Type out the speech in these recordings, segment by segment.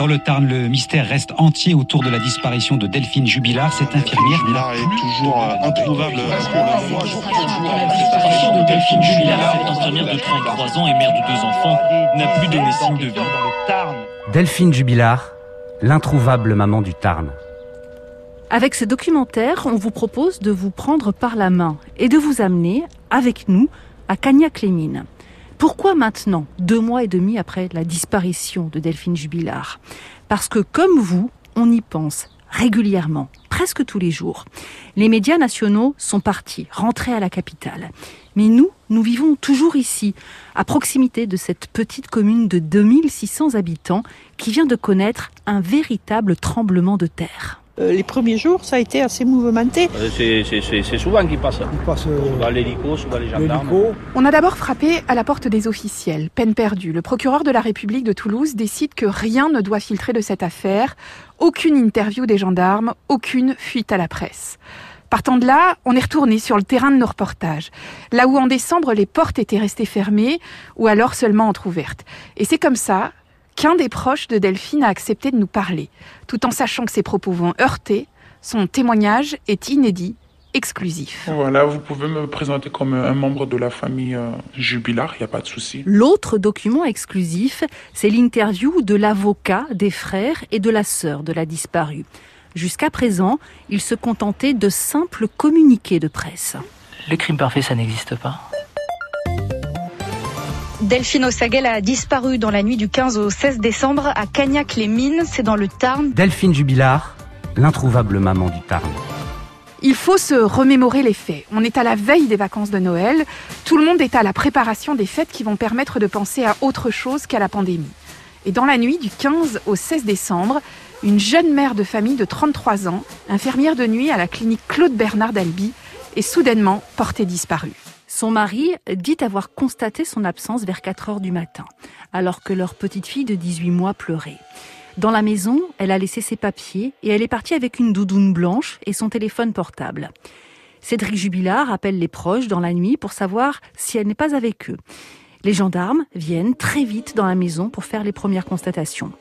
Dans le Tarn, le mystère reste entier autour de la disparition de Delphine Jubilard, cette infirmière. Jubilard est toujours euh, introuvable. La disparition de Delphine Jubilard, cette infirmière de 33 ans et mère de deux enfants, n'a plus donné signe de vie. Delphine Jubilard, l'introuvable maman du Tarn. Avec ce documentaire, on vous propose de vous prendre par la main et de vous amener avec nous à Cagnac-les-Mines. Pourquoi maintenant, deux mois et demi après la disparition de Delphine Jubilard? Parce que comme vous, on y pense régulièrement, presque tous les jours. Les médias nationaux sont partis, rentrés à la capitale. Mais nous, nous vivons toujours ici, à proximité de cette petite commune de 2600 habitants qui vient de connaître un véritable tremblement de terre. Euh, les premiers jours, ça a été assez mouvementé. C'est souvent qu'ils passent. Ils passent euh, Souvent l'hélico, souvent les gendarmes. l'hélico. On a d'abord frappé à la porte des officiels. Peine perdue. Le procureur de la République de Toulouse décide que rien ne doit filtrer de cette affaire. Aucune interview des gendarmes, aucune fuite à la presse. Partant de là, on est retourné sur le terrain de nos reportages, là où en décembre les portes étaient restées fermées ou alors seulement entrouvertes. Et c'est comme ça qu'un des proches de Delphine a accepté de nous parler, tout en sachant que ses propos vont heurter, son témoignage est inédit, exclusif. Voilà, vous pouvez me présenter comme un membre de la famille euh, Jubilard, il n'y a pas de souci. L'autre document exclusif, c'est l'interview de l'avocat, des frères et de la sœur de la disparue. Jusqu'à présent, ils se contentaient de simples communiqués de presse. Le crime parfait, ça n'existe pas. Delphine Ossaguel a disparu dans la nuit du 15 au 16 décembre à Cagnac-les-Mines, c'est dans le Tarn. Delphine Jubilard, l'introuvable maman du Tarn. Il faut se remémorer les faits. On est à la veille des vacances de Noël. Tout le monde est à la préparation des fêtes qui vont permettre de penser à autre chose qu'à la pandémie. Et dans la nuit du 15 au 16 décembre, une jeune mère de famille de 33 ans, infirmière de nuit à la clinique Claude Bernard d'Albi, est soudainement portée disparue. Son mari dit avoir constaté son absence vers 4 heures du matin, alors que leur petite fille de 18 mois pleurait. Dans la maison, elle a laissé ses papiers et elle est partie avec une doudoune blanche et son téléphone portable. Cédric Jubilard appelle les proches dans la nuit pour savoir si elle n'est pas avec eux. Les gendarmes viennent très vite dans la maison pour faire les premières constatations.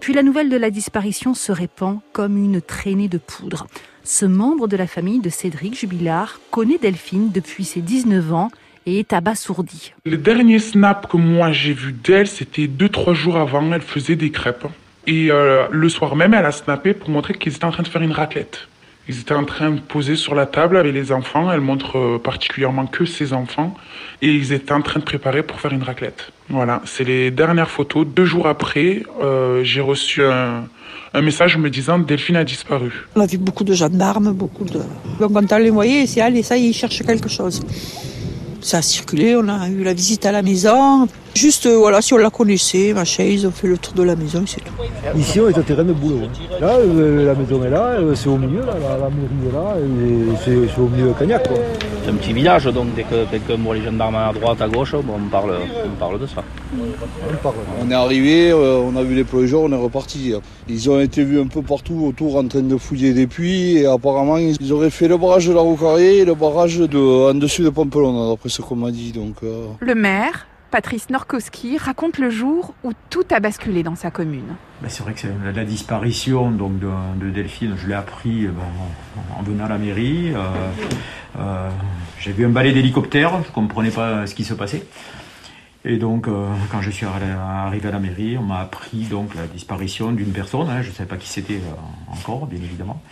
Puis la nouvelle de la disparition se répand comme une traînée de poudre. Ce membre de la famille de Cédric Jubilard connaît Delphine depuis ses 19 ans et est abasourdi. Le dernier snap que moi j'ai vu d'elle, c'était deux, trois jours avant, elle faisait des crêpes. Et euh, le soir même, elle a snappé pour montrer qu'ils étaient en train de faire une raclette. Ils étaient en train de poser sur la table avec les enfants. Elle montre euh, particulièrement que ses enfants. Et ils étaient en train de préparer pour faire une raclette. Voilà, c'est les dernières photos. Deux jours après, euh, j'ai reçu un, message me disant Delphine a disparu. On a vu beaucoup de gendarmes, beaucoup de... Donc quand on les voyait, c'est allez, ça ils cherchent quelque chose. Ça a circulé, on a eu la visite à la maison. Juste, euh, voilà, si on la connaissait, machin, ils ont fait le tour de la maison, c'est tout. Ici, on est au terrain de boulot. hein. Là, euh, la maison est là, euh, c'est au milieu, là, la, la mairie est là, c'est au milieu de Cagnac, quoi. C'est un petit village, donc dès que, dès que moi, les gendarmes à droite, à gauche, bon, on, parle, on parle de ça. On est arrivé, euh, on a vu les plongeurs, on est reparti. Ils ont été vus un peu partout autour en train de fouiller des puits et apparemment ils auraient fait le barrage de la Roucarrier et le barrage de, en dessus de Pampelonne, d'après ce qu'on m'a dit. Donc, euh, Le maire, Patrice Norkowski, raconte le jour où tout a basculé dans sa commune. Ben, c'est vrai que la, disparition donc, de, de Delphine, je l'ai appris euh, en, en venant à la mairie. Euh, euh, J'ai vu un balai d'hélicoptère, je ne comprenais pas ce qui se passait. Et donc, quand je suis arri- arrivé à la mairie, on m'a appris donc la disparition d'une personne. hein, je ne savais pas qui c'était encore, bien évidemment.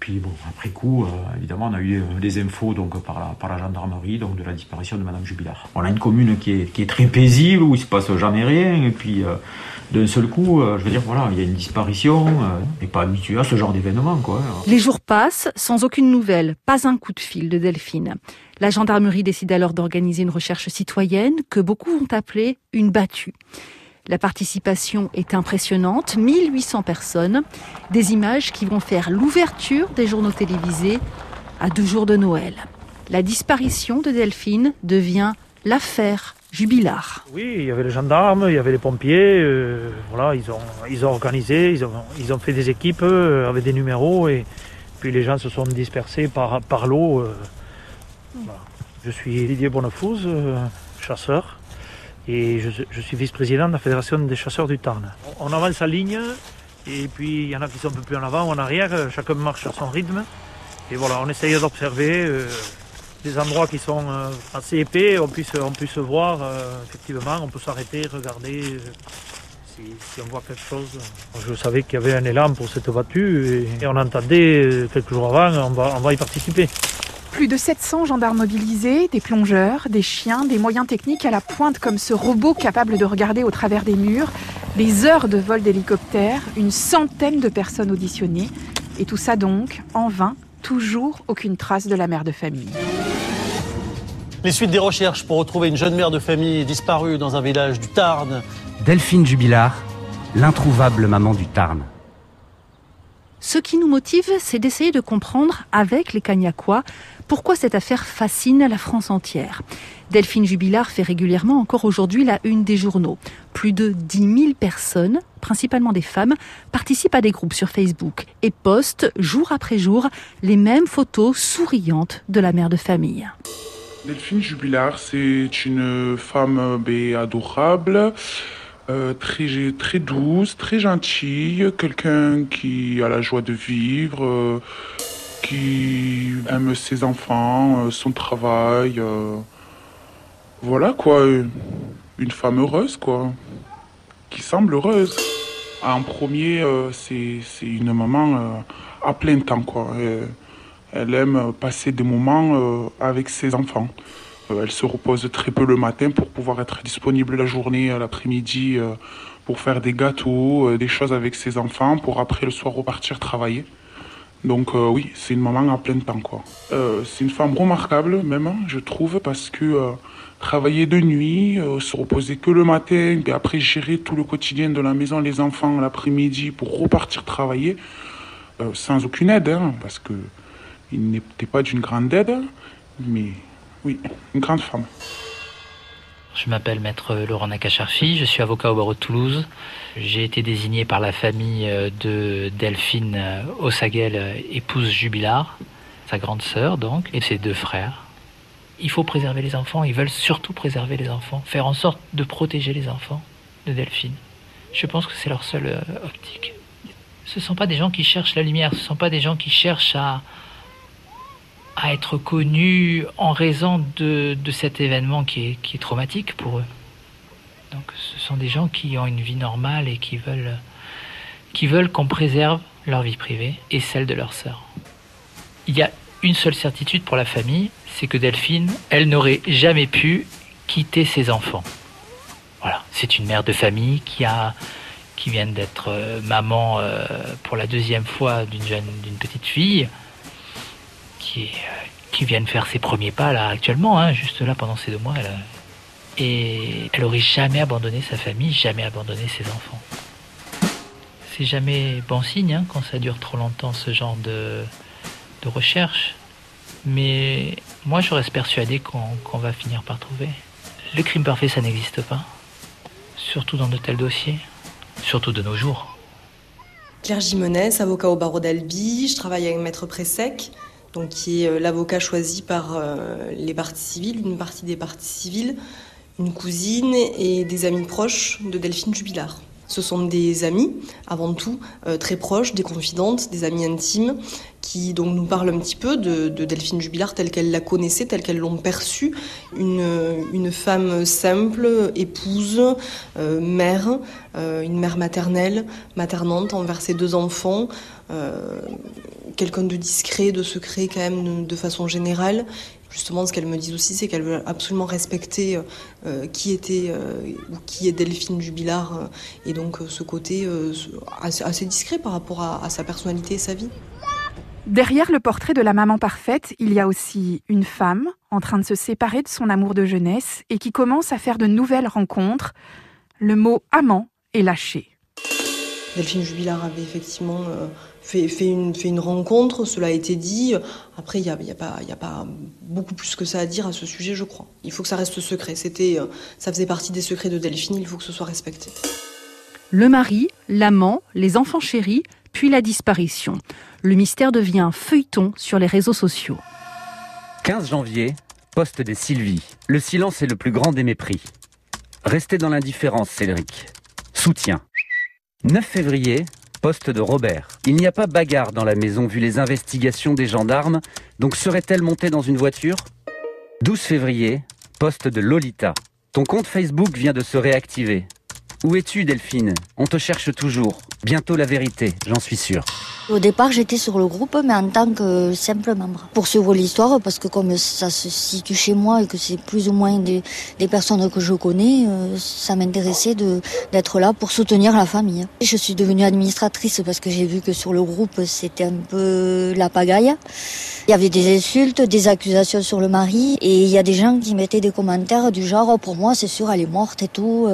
Puis, bon, après coup, euh, évidemment, on a eu euh, des infos donc, par, la, par la gendarmerie donc, de la disparition de Madame Jubilard. On a une commune qui est, très paisible, où il ne se passe jamais rien. Et puis, euh, d'un seul coup, je veux dire, voilà, il y a une disparition. Et pas habitué à ce genre d'événement. Les jours passent sans aucune nouvelle, pas un coup de fil de Delphine. La gendarmerie décide alors d'organiser une recherche citoyenne que beaucoup vont appeler une battue. La participation est impressionnante, 1800 personnes, des images qui vont faire l'ouverture des journaux télévisés à deux jours de Noël. La disparition de Delphine devient l'affaire Jubilard. Oui, il y avait les gendarmes, il y avait les pompiers, euh, voilà, ils ont, organisé, ils ont, fait des équipes euh, avec des numéros et puis les gens se sont dispersés par, l'eau. euh. Je suis Didier Bonnefouz, chasseur, Et je, suis vice-président de la Fédération des chasseurs du Tarn. On avance en ligne, et puis il y en a qui sont un peu plus en avant ou en arrière, chacun marche à son rythme. Et voilà, on essaye d'observer euh, des endroits qui sont euh, assez épais, on puisse, on puisse voir, euh, effectivement, on peut s'arrêter, regarder si, on voit quelque chose. Je savais qu'il y avait un élan pour cette battue et, on entendait quelques jours avant, on va, on va y participer. Plus de 700 gendarmes mobilisés, des plongeurs, des chiens, des moyens techniques à la pointe comme ce robot capable de regarder au travers des murs, des heures de vol d'hélicoptère, une centaine de personnes auditionnées. Et tout ça donc, en vain, toujours aucune trace de la mère de famille. Les suites des recherches pour retrouver une jeune mère de famille disparue dans un village du Tarn. Delphine Jubilard, l'introuvable maman du Tarn. Ce qui nous motive, c'est d'essayer de comprendre avec les Cagnacois pourquoi cette affaire fascine la France entière. Delphine Jubilard fait régulièrement encore aujourd'hui la une des journaux. Plus de 10 000 personnes, principalement des femmes, participent à des groupes sur Facebook et postent jour après jour les mêmes photos souriantes de la mère de famille. Delphine Jubilard, c'est une femme ben, adorable. Euh, très, douce, très gentille, quelqu'un qui a la joie de vivre, euh, qui aime ses enfants, euh, son travail. voilà quoi, une femme heureuse quoi, qui semble heureuse. En premier, c'est une maman à plein temps quoi. elle aime passer des moments avec ses enfants. Euh, elle se repose très peu le matin pour pouvoir être disponible la journée, l'après-midi, euh, pour faire des gâteaux, euh, des choses avec ses enfants, pour après le soir repartir travailler. Donc oui, c'est une maman à plein temps c'est une femme remarquable même, hein, je trouve, parce que travailler de nuit, se reposer que le matin, et après gérer tout le quotidien de la maison, les enfants l'après-midi pour repartir travailler, sans aucune aide, hein, parce que il n'était pas d'une grande aide, mais oui, une grande femme. Je m'appelle maître Laurent Nakacharfi, je suis avocat au barreau de Toulouse. J'ai été désigné par la famille euh, de Delphine euh, Ossaguel, euh, épouse jubilard, sa grande sœur donc, et ses deux frères. Il faut préserver les enfants, ils veulent surtout préserver les enfants, faire en sorte de protéger les enfants de Delphine. Je pense que c'est leur seule optique. Ce ne sont pas des gens qui cherchent la lumière, ce ne sont pas des gens qui cherchent à, à être connus en raison de, cet événement qui est, qui est, traumatique pour eux. Donc ce sont des gens qui ont une vie normale et qui veulent, qui veulent qu'on préserve leur vie privée et celle de leur sœur. Il y a une seule certitude pour la famille, c'est que Delphine, elle n'aurait jamais pu quitter ses enfants. Voilà, c'est une mère de famille qui a qui vient d'être euh, maman euh, pour la deuxième fois d'une jeune d'une petite fille qui, euh, qui vient de faire ses premiers pas là actuellement, hein, juste là pendant ces deux mois. Et elle aurait jamais abandonné sa famille, jamais abandonné ses enfants. C'est jamais bon signe hein, quand ça dure trop longtemps ce genre de, de recherche. Mais moi je reste persuadé qu'on va finir par trouver. Le crime parfait ça n'existe pas. Surtout dans de tels dossiers. Surtout de nos jours. Claire Gimonès, avocat au barreau d'Albi, je travaille avec Maître Pressec donc qui est euh, l'avocat choisi par euh, les parties civiles, une partie des parties civiles, une cousine et des amis proches de Delphine Jubilard. Ce sont des amis, avant tout, euh, très proches, des confidentes, des amis intimes, qui donc nous parlent un petit peu de, Delphine Jubilard telle qu'elle la connaissait, telle qu'elles l'ont perçue. Une, une, femme simple, épouse, mère, une mère maternelle, maternante envers ses deux enfants, quelqu'un de discret, de secret quand même de façon générale. Justement, ce qu'elle me dit aussi, c'est qu'elle veut absolument respecter euh, qui était euh, ou qui est Delphine Jubilard, euh, et donc ce côté assez, discret par rapport à, sa personnalité et sa vie. Derrière le portrait de la maman parfaite, il y a aussi une femme en train de se séparer de son amour de jeunesse et qui commence à faire de nouvelles rencontres. Le mot amant est lâché. Delphine Jubilard avait effectivement fait, une, fait une rencontre, cela a été dit. Après, il n'y a, y a, pas, a pas beaucoup plus que ça à dire à ce sujet, je crois. Il faut que ça reste secret. C'était, euh, ça faisait partie des secrets de Delphine, il faut que ce soit respecté. Le mari, l'amant, les enfants chéris, puis la disparition. Le mystère devient feuilleton sur les réseaux sociaux. 15 janvier, poste des Sylvie. Le silence est le plus grand des mépris. Restez dans l'indifférence, Cédric. Soutien. 9 février, poste de Robert. Il n'y a pas bagarre dans la maison vu les investigations des gendarmes, donc serait-elle montée dans une voiture? 12 février, poste de Lolita. Ton compte Facebook vient de se réactiver. Où es-tu, Delphine? On te cherche toujours. Bientôt la vérité, j'en suis sûr. Au départ, j'étais sur le groupe, mais en tant que simple membre. Pour suivre l'histoire, parce que comme ça se situe chez moi et que c'est plus ou moins des, personnes que je connais, euh, ça m'intéressait d'être là pour soutenir la famille. Je suis devenue administratrice parce que j'ai vu que sur le groupe, c'était un peu la pagaille. Il y avait des insultes, des accusations sur le mari, et il y a des gens qui mettaient des commentaires du genre, pour moi, c'est sûr, elle est morte et tout.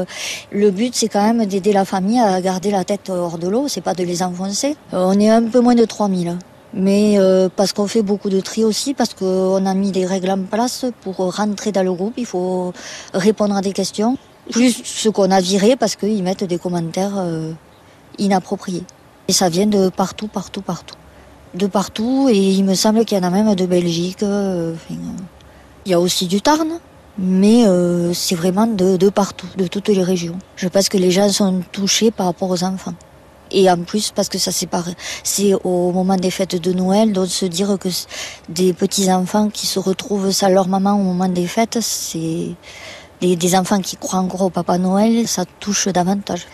Le but, c'est quand même d'aider la famille à garder la tête hors de l'eau, c'est pas de les enfoncer. On est peu moins de 3000. Mais euh, parce qu'on fait beaucoup de tri aussi, parce qu'on a mis des règles en place pour rentrer dans le groupe, il faut répondre à des questions. Plus ce qu'on a viré parce qu'ils mettent des commentaires euh, inappropriés. Et ça vient de partout, partout, partout. De partout, et il me semble qu'il y en a même de Belgique. Euh, il y a aussi du Tarn, mais c'est vraiment de, de partout, de toutes les régions. Je pense que les gens sont touchés par rapport aux enfants. Et en plus, parce que ça c'est c'est au moment des fêtes de Noël, donc se dire que des petits enfants qui se retrouvent sans leur maman au moment des fêtes, c'est des, enfants qui croient encore au Papa Noël, ça touche davantage.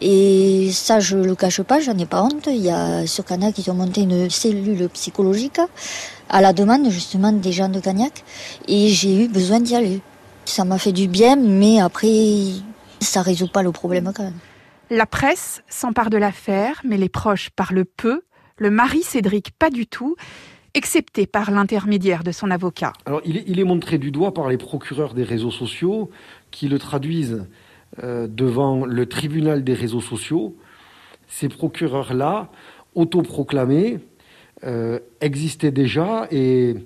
Et ça, je le cache pas, j'en ai pas honte. Il y a sur Cagnac qui ont monté une cellule psychologique à la demande justement des gens de Cagnac, et j'ai eu besoin d'y aller. Ça m'a fait du bien, mais après, ça résout pas le problème quand même. La presse s'empare de l'affaire, mais les proches parlent peu. Le mari Cédric, pas du tout, excepté par l'intermédiaire de son avocat. Alors, il est, montré du doigt par les procureurs des réseaux sociaux qui le traduisent euh, devant le tribunal des réseaux sociaux. Ces procureurs-là, autoproclamés, euh, existaient déjà et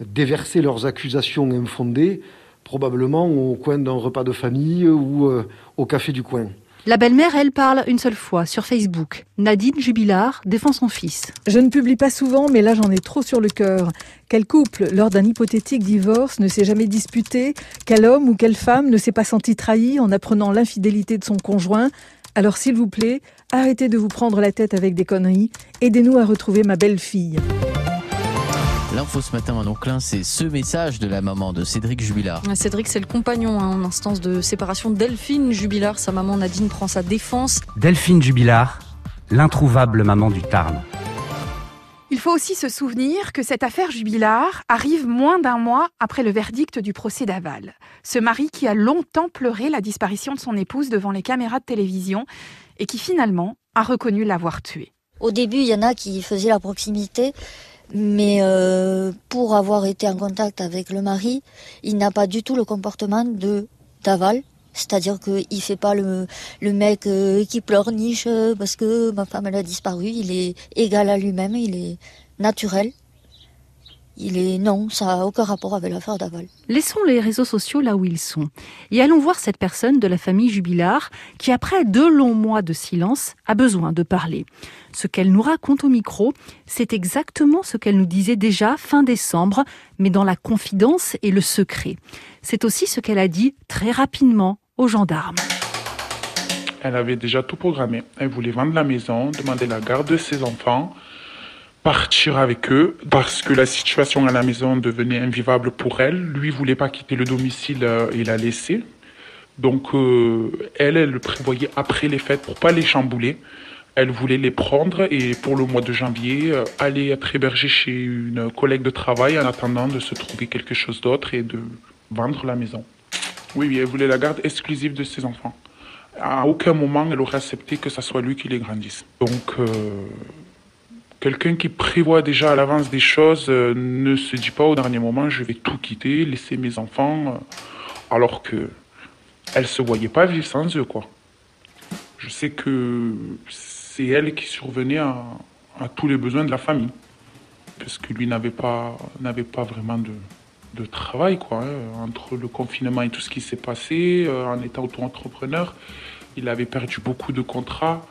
déversaient leurs accusations infondées, probablement au coin d'un repas de famille ou euh, au café du coin. La belle-mère, elle parle une seule fois sur Facebook. Nadine Jubilard défend son fils. Je ne publie pas souvent, mais là j'en ai trop sur le cœur. Quel couple, lors d'un hypothétique divorce, ne s'est jamais disputé Quel homme ou quelle femme ne s'est pas senti trahi en apprenant l'infidélité de son conjoint? Alors s'il vous plaît, arrêtez de vous prendre la tête avec des conneries. Aidez-nous à retrouver ma belle-fille. L'info ce matin, Manon Klein, c'est ce message de la maman de Cédric Jubilard. Cédric, c'est le compagnon hein, en instance de séparation. Delphine Jubilard, sa maman Nadine prend sa défense. Delphine Jubilard, l'introuvable maman du Tarn. Il faut aussi se souvenir que cette affaire Jubilard arrive moins d'un mois après le verdict du procès d'Aval. Ce mari qui a longtemps pleuré la disparition de son épouse devant les caméras de télévision et qui finalement a reconnu l'avoir tuée. Au début, il y en a qui faisaient la proximité mais euh, pour avoir été en contact avec le mari, il n'a pas du tout le comportement de d'aval. C'est-à-dire qu'il fait pas le, le mec euh, qui pleurniche parce que ma femme elle a disparu. Il est égal à lui-même, il est naturel. Il est non, ça n'a aucun rapport avec l'affaire d'Aval. Laissons les réseaux sociaux là où ils sont et allons voir cette personne de la famille Jubilard qui, après deux longs mois de silence, a besoin de parler. Ce qu'elle nous raconte au micro, c'est exactement ce qu'elle nous disait déjà fin décembre, mais dans la confidence et le secret. C'est aussi ce qu'elle a dit très rapidement aux gendarmes. Elle avait déjà tout programmé. Elle voulait vendre la maison, demander la garde de ses enfants partir avec eux parce que la situation à la maison devenait invivable pour elle. Lui voulait pas quitter le domicile euh, et la laisser. Donc euh, elle, elle le prévoyait après les fêtes pour pas les chambouler. Elle voulait les prendre et pour le mois de janvier, euh, aller être hébergée chez une collègue de travail en attendant de se trouver quelque chose d'autre et de vendre la maison. Oui, oui, elle voulait la garde exclusive de ses enfants. À aucun moment, elle aurait accepté que ça soit lui qui les grandisse. Donc, euh, quelqu'un qui prévoit déjà à l'avance des choses euh, ne se dit pas au dernier moment, je vais tout quitter, laisser mes enfants, euh, alors que elle se voyait pas vivre sans eux, quoi. Je sais que c'est elle qui survenait à, tous les besoins de la famille, parce que lui n'avait pas, n'avait pas vraiment de, de travail, quoi. Hein. Entre le confinement et tout ce qui s'est passé, euh, en étant auto-entrepreneur, il avait perdu beaucoup de contrats.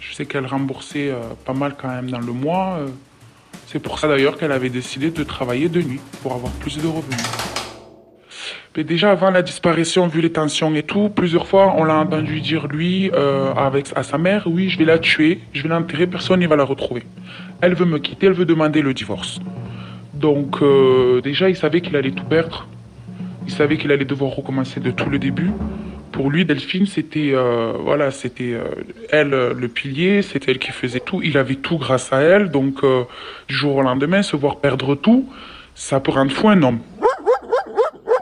Je sais qu'elle remboursait euh, pas mal quand même dans le mois. Euh. C'est pour ça d'ailleurs qu'elle avait décidé de travailler de nuit pour avoir plus de revenus. Mais déjà avant la disparition, vu les tensions et tout, plusieurs fois on l'a entendu dire lui euh, avec à sa mère, oui je vais la tuer, je vais l'enterrer, personne ne va la retrouver. Elle veut me quitter, elle veut demander le divorce. Donc déjà il savait qu'il allait tout perdre, il savait qu'il allait devoir recommencer de tout le début. Pour lui, Delphine, c'était euh, voilà, c'était euh, elle euh, le pilier, c'était elle qui faisait tout. Il avait tout grâce à elle, donc euh, du jour au lendemain, se voir perdre tout, ça peut rendre fou un homme.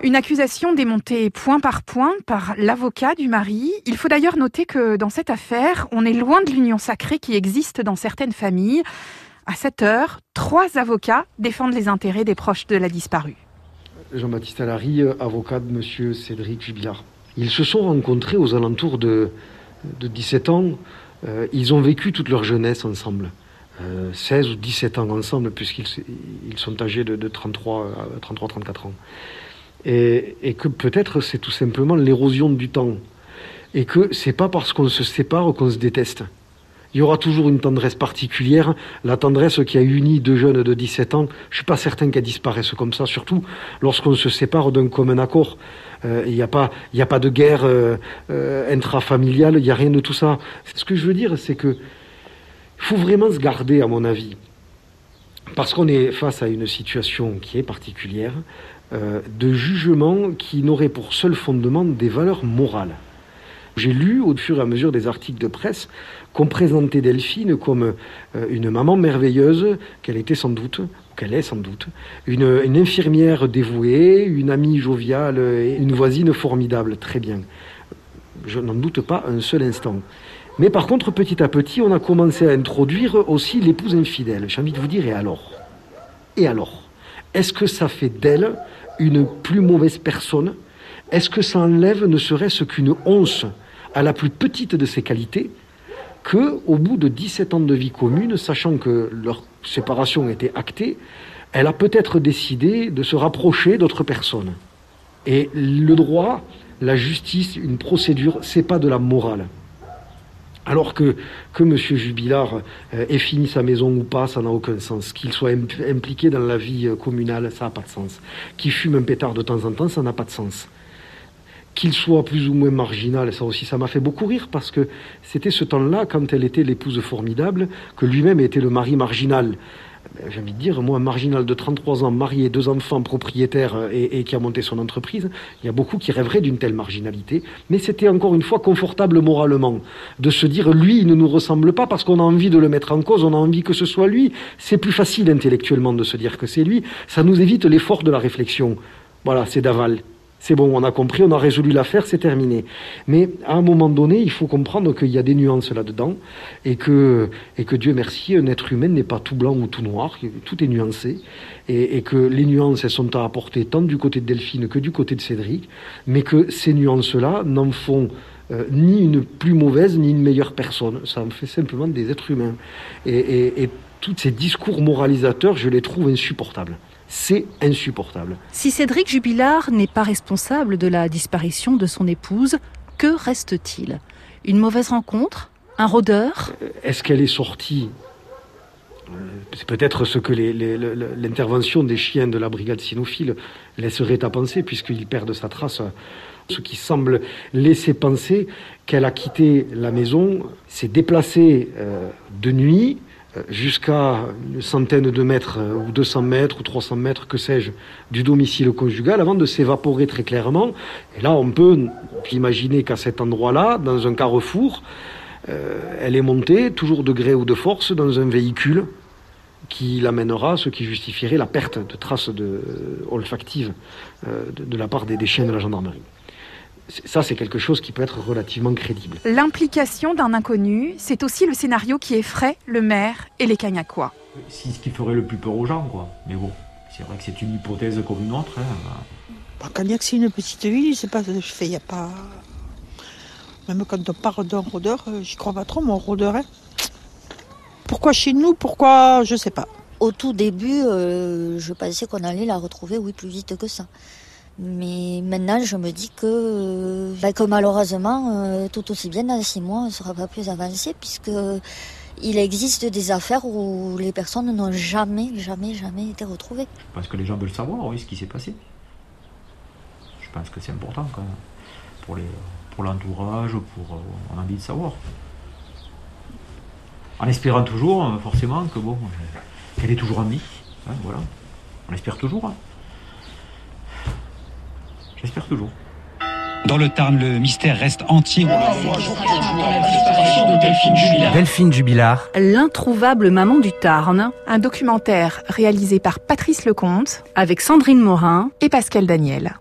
Une accusation démontée point par point par l'avocat du mari. Il faut d'ailleurs noter que dans cette affaire, on est loin de l'union sacrée qui existe dans certaines familles. À cette heure, trois avocats défendent les intérêts des proches de la disparue. Jean-Baptiste Allary, avocat de M. Cédric Jubilard. Ils se sont rencontrés aux alentours de, de 17 ans. Euh, ils ont vécu toute leur jeunesse ensemble. Euh, 16 ou 17 ans ensemble, puisqu'ils ils sont âgés de, de 33, 33-34 ans. Et, et que peut-être c'est tout simplement l'érosion du temps. Et que c'est pas parce qu'on se sépare qu'on se déteste. Il y aura toujours une tendresse particulière, la tendresse qui a uni deux jeunes de 17 ans. Je suis pas certain qu'elle disparaisse comme ça, surtout lorsqu'on se sépare d'un commun accord. Euh, Il n'y a, pas- a pas de guerre euh, euh, intrafamiliale, il n'y a rien de tout ça. Ce que je veux dire, c'est que faut vraiment se garder, à mon avis, parce qu'on est face à une situation qui est particulière, de jugements qui n'auraient pour seul fondement des valeurs morales. J'ai lu au fur et à mesure des articles de presse qu'on présentait Delphine comme euh, une maman merveilleuse, qu'elle était sans doute, ou qu'elle est sans doute, une, une infirmière dévouée, une amie joviale et une voisine formidable. Très bien. Je n'en doute pas un seul instant. Mais par contre, petit à petit, on a commencé à introduire aussi l'épouse infidèle. J'ai envie de vous dire, et alors? Et alors? Est-ce que ça fait d'elle une plus mauvaise personne? Est-ce que ça enlève ne serait-ce qu'une once à la plus petite de ses qualités que, au bout de 17 ans de vie commune, sachant que leur séparation était actée, elle a peut-être décidé de se rapprocher d'autres personnes. Et le droit, la justice, une procédure, c'est pas de la morale. Alors que, que M. Jubilard euh, ait fini sa maison ou pas, ça n'a aucun sens. Qu'il soit im- impliqué dans la vie euh, communale, ça n'a pas de sens. Qu'il fume un pétard de temps en temps, ça n'a pas de sens. Qu'il soit plus ou moins marginal, ça aussi, ça m'a fait beaucoup rire parce que c'était ce temps-là, quand elle était l'épouse formidable, que lui-même était le mari marginal. Ben, J'ai envie de dire, moi, marginal de 33 ans, marié, deux enfants, propriétaire euh, et, et qui a monté son entreprise, il y a beaucoup qui rêveraient d'une telle marginalité. Mais c'était encore une fois confortable moralement de se dire, lui, il ne nous ressemble pas parce qu'on a envie de le mettre en cause, on a envie que ce soit lui. C'est plus facile intellectuellement de se dire que c'est lui. Ça nous évite l'effort de la réflexion. Voilà, c'est d'aval. C'est bon, on a compris, on a résolu l'affaire, c'est terminé. Mais à un moment donné, il faut comprendre qu'il y a des nuances là-dedans et que, et que Dieu merci, un être humain n'est pas tout blanc ou tout noir, tout est nuancé et, et que les nuances, elles sont à apporter tant du côté de Delphine que du côté de Cédric, mais que ces nuances-là n'en font euh, ni une plus mauvaise ni une meilleure personne. Ça en fait simplement des êtres humains. Et, et, et tous ces discours moralisateurs, je les trouve insupportables. C'est insupportable. Si Cédric Jubilard n'est pas responsable de la disparition de son épouse, que reste-t-il? Une mauvaise rencontre? Un rôdeur? Est-ce qu'elle est sortie? Euh, C'est peut-être ce que les- les- l'intervention des chiens de la brigade cynophile laisserait à penser, puisqu'ils perdent sa trace. Ce qui semble laisser penser qu'elle a quitté la maison, s'est déplacée euh, de nuit euh, jusqu'à une centaine de mètres, euh, ou 200 mètres, ou 300 mètres, que sais-je, du domicile conjugal, avant de s'évaporer très clairement. Et là, on peut imaginer qu'à cet endroit-là, dans un carrefour, euh, elle est montée, toujours de gré ou de force, dans un véhicule qui l'amènera, ce qui justifierait la perte de traces euh, olfactives euh, de, la part des chiens de la gendarmerie. C'est- Ça, c'est quelque chose qui peut être relativement crédible. L'implication d'un inconnu, c'est aussi le scénario qui effraie le maire et les Cagnacois. C'est ce qui ferait le plus peur aux gens, quoi. Mais bon, c'est vrai que c'est une hypothèse comme une autre. hein. Bah, Cagnac, c'est une petite ville, c'est pas, je fais, y a pas. Même quand on parle d'un rôdeur, euh, j'y crois pas trop, mon rôdeur. hein. Pourquoi chez nous Pourquoi Je sais pas. Au tout début, euh, je pensais qu'on allait la retrouver, oui, plus vite que ça. Mais maintenant, je me dis que, euh, que malheureusement, euh, tout aussi bien dans six mois, on ne sera pas plus avancé, puisque il existe des affaires où les personnes n'ont jamais, jamais, jamais été retrouvées. Parce que les gens veulent savoir, oui, ce qui s'est passé. Je pense que c'est important quand même, pour, les, pour l'entourage, pour, on a envie de savoir. En espérant toujours, forcément, que bon, qu'elle est toujours en vie. Hein, voilà. On espère toujours. Hein. J'espère toujours. Dans le Tarn, le mystère reste entier. Delphine Jubilard. L'introuvable maman du Tarn. Un documentaire réalisé par Patrice Lecomte avec Sandrine Morin et Pascal Daniel.